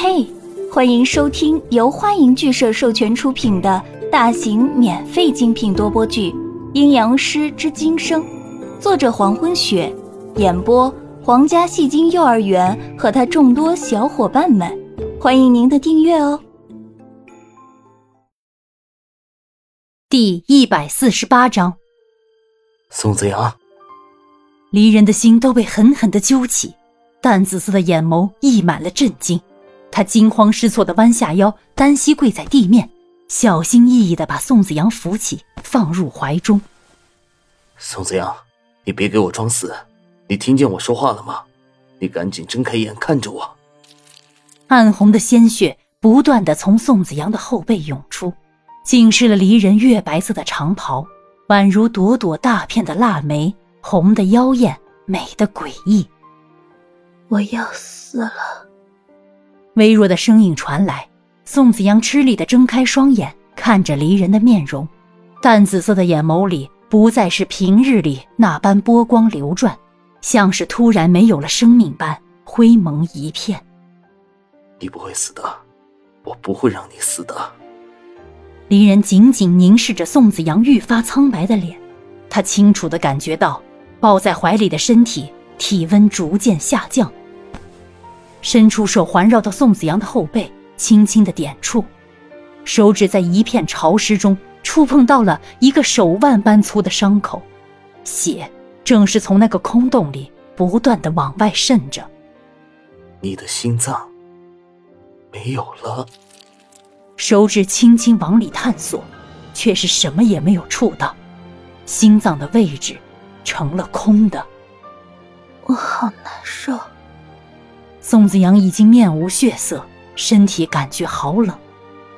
嘿，欢迎收听由欢迎剧社授权出品的大型免费精品多播剧《阴阳师之今生》，作者黄昏雪，演播皇家戏精幼儿园和他众多小伙伴们。欢迎您的订阅哦。第一百四十八章，宋子阳，离人的心都被狠狠的揪起，淡紫色的眼眸溢满了震惊。他惊慌失措地弯下腰，单膝跪在地面，小心翼翼地把宋子阳扶起，放入怀中。宋子阳，你别给我装死，你听见我说话了吗？你赶紧睁开眼看着我。暗红的鲜血不断的从宋子阳的后背涌出，浸湿了离人月白色的长袍，宛如朵朵大片的腊梅，红的妖艳，美的诡异。我要死了。微弱的声音传来，宋子阳吃力的睁开双眼，看着离人的面容，淡紫色的眼眸里不再是平日里那般波光流转，像是突然没有了生命般灰蒙一片。你不会死的，我不会让你死的。离人紧紧凝视着宋子阳愈发苍白的脸，他清楚的感觉到抱在怀里的身体体温逐渐下降。伸出手环绕到宋子阳的后背，轻轻的点触，手指在一片潮湿中触碰到了一个手腕般粗的伤口，血正是从那个空洞里不断的往外渗着。你的心脏没有了。手指轻轻往里探索，却是什么也没有触到，心脏的位置成了空的。我好难受。宋子阳已经面无血色，身体感觉好冷。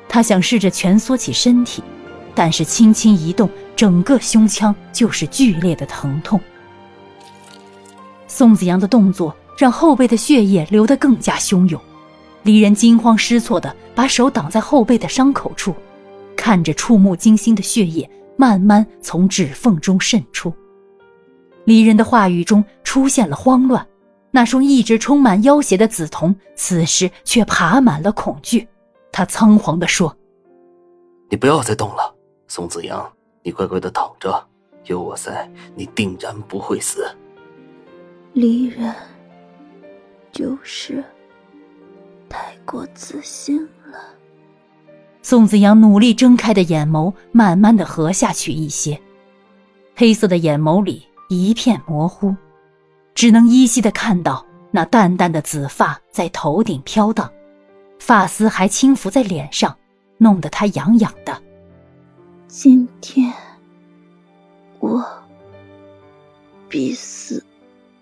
他想试着蜷缩起身体，但是轻轻一动，整个胸腔就是剧烈的疼痛。宋子阳的动作让后背的血液流得更加汹涌，离人惊慌失措地把手挡在后背的伤口处，看着触目惊心的血液慢慢从指缝中渗出。离人的话语中出现了慌乱。那双一直充满要挟的紫瞳，此时却爬满了恐惧。他仓皇地说：“你不要再动了，宋子阳，你乖乖的躺着，有我在，你定然不会死。”离人就是太过自信了。宋子阳努力睁开的眼眸慢慢的合下去一些，黑色的眼眸里一片模糊。只能依稀的看到那淡淡的紫发在头顶飘荡，发丝还轻拂在脸上，弄得他痒痒的。今天我必死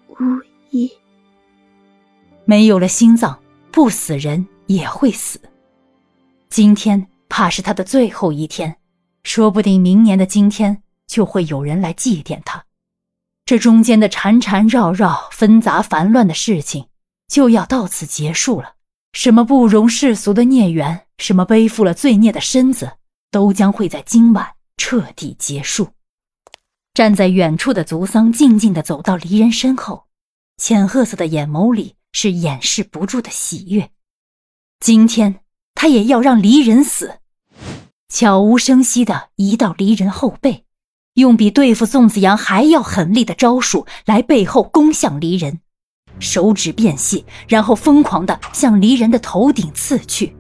无疑。没有了心脏，不死人也会死。今天怕是他的最后一天，说不定明年的今天就会有人来祭奠他。这中间的缠缠绕绕、纷杂烦乱的事情，就要到此结束了。什么不容世俗的孽缘，什么背负了罪孽的身子，都将会在今晚彻底结束。站在远处的族桑静静地走到离人身后，浅褐色的眼眸里是掩饰不住的喜悦。今天他也要让离人死，悄无声息地移到离人后背。用比对付宋子阳还要狠厉的招数来背后攻向离人，手指变细，然后疯狂的向离人的头顶刺去。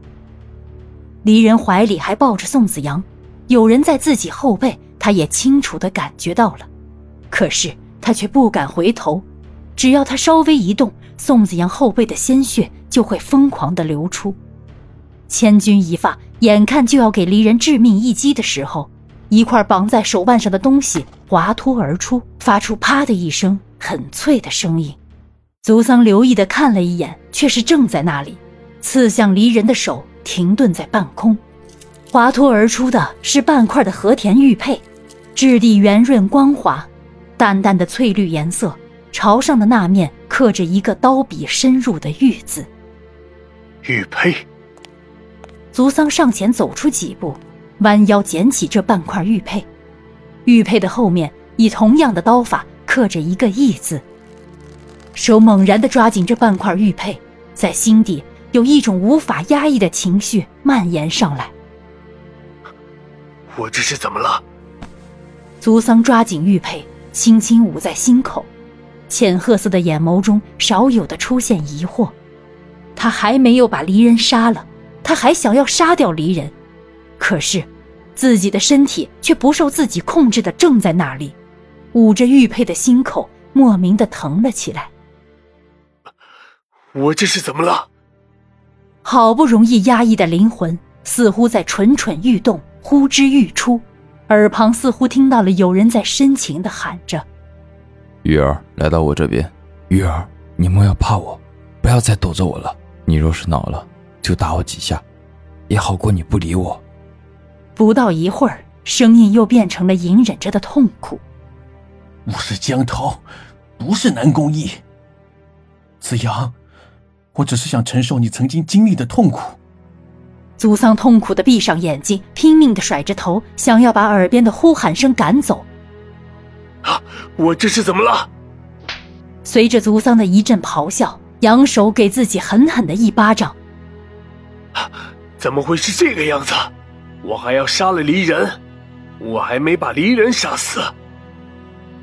离人怀里还抱着宋子阳，有人在自己后背，他也清楚的感觉到了，可是他却不敢回头，只要他稍微一动，宋子阳后背的鲜血就会疯狂的流出。千钧一发，眼看就要给离人致命一击的时候。一块绑在手腕上的东西滑脱而出，发出“啪”的一声很脆的声音。足桑留意的看了一眼，却是正在那里，刺向离人的手停顿在半空。滑脱而出的是半块的和田玉佩，质地圆润光滑，淡淡的翠绿颜色，朝上的那面刻着一个刀笔深入的玉字。玉佩。足桑上前走出几步。弯腰捡起这半块玉佩，玉佩的后面以同样的刀法刻着一个“义”字。手猛然地抓紧这半块玉佩，在心底有一种无法压抑的情绪蔓延上来。我这是怎么了？族桑抓紧玉佩，轻轻捂在心口，浅褐色的眼眸中少有的出现疑惑。他还没有把离人杀了，他还想要杀掉离人，可是自己的身体却不受自己控制的正在那里，捂着玉佩的心口莫名的疼了起来。我这是怎么了？好不容易压抑的灵魂似乎在蠢蠢欲动，呼之欲出，耳旁似乎听到了有人在深情的喊着：“玉儿，来到我这边。玉儿，你莫要怕我，不要再躲着我了。你若是恼了，就打我几下，也好过你不理我。”不到一会儿，声音又变成了隐忍着的痛苦：“我是江涛，不是南宫义。子阳。”我只是想承受你曾经经历的痛苦。祖桑痛苦的闭上眼睛，拼命的甩着头，想要把耳边的呼喊声赶走。啊！我这是怎么了？随着祖桑的一阵咆哮，扬手给自己狠狠的一巴掌。怎么会是这个样子？我还要杀了离人，我还没把离人杀死。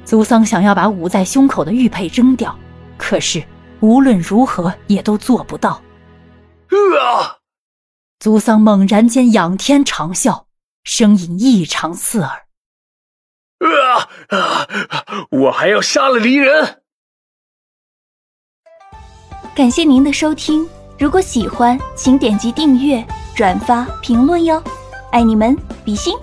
祖桑想要把捂在胸口的玉佩扔掉，可是。无论如何也都做不到。啊！族桑猛然间仰天长啸，声音异常刺耳。啊啊！我还要杀了离人。感谢您的收听，如果喜欢，请点击订阅、转发、评论哟，爱你们，比心。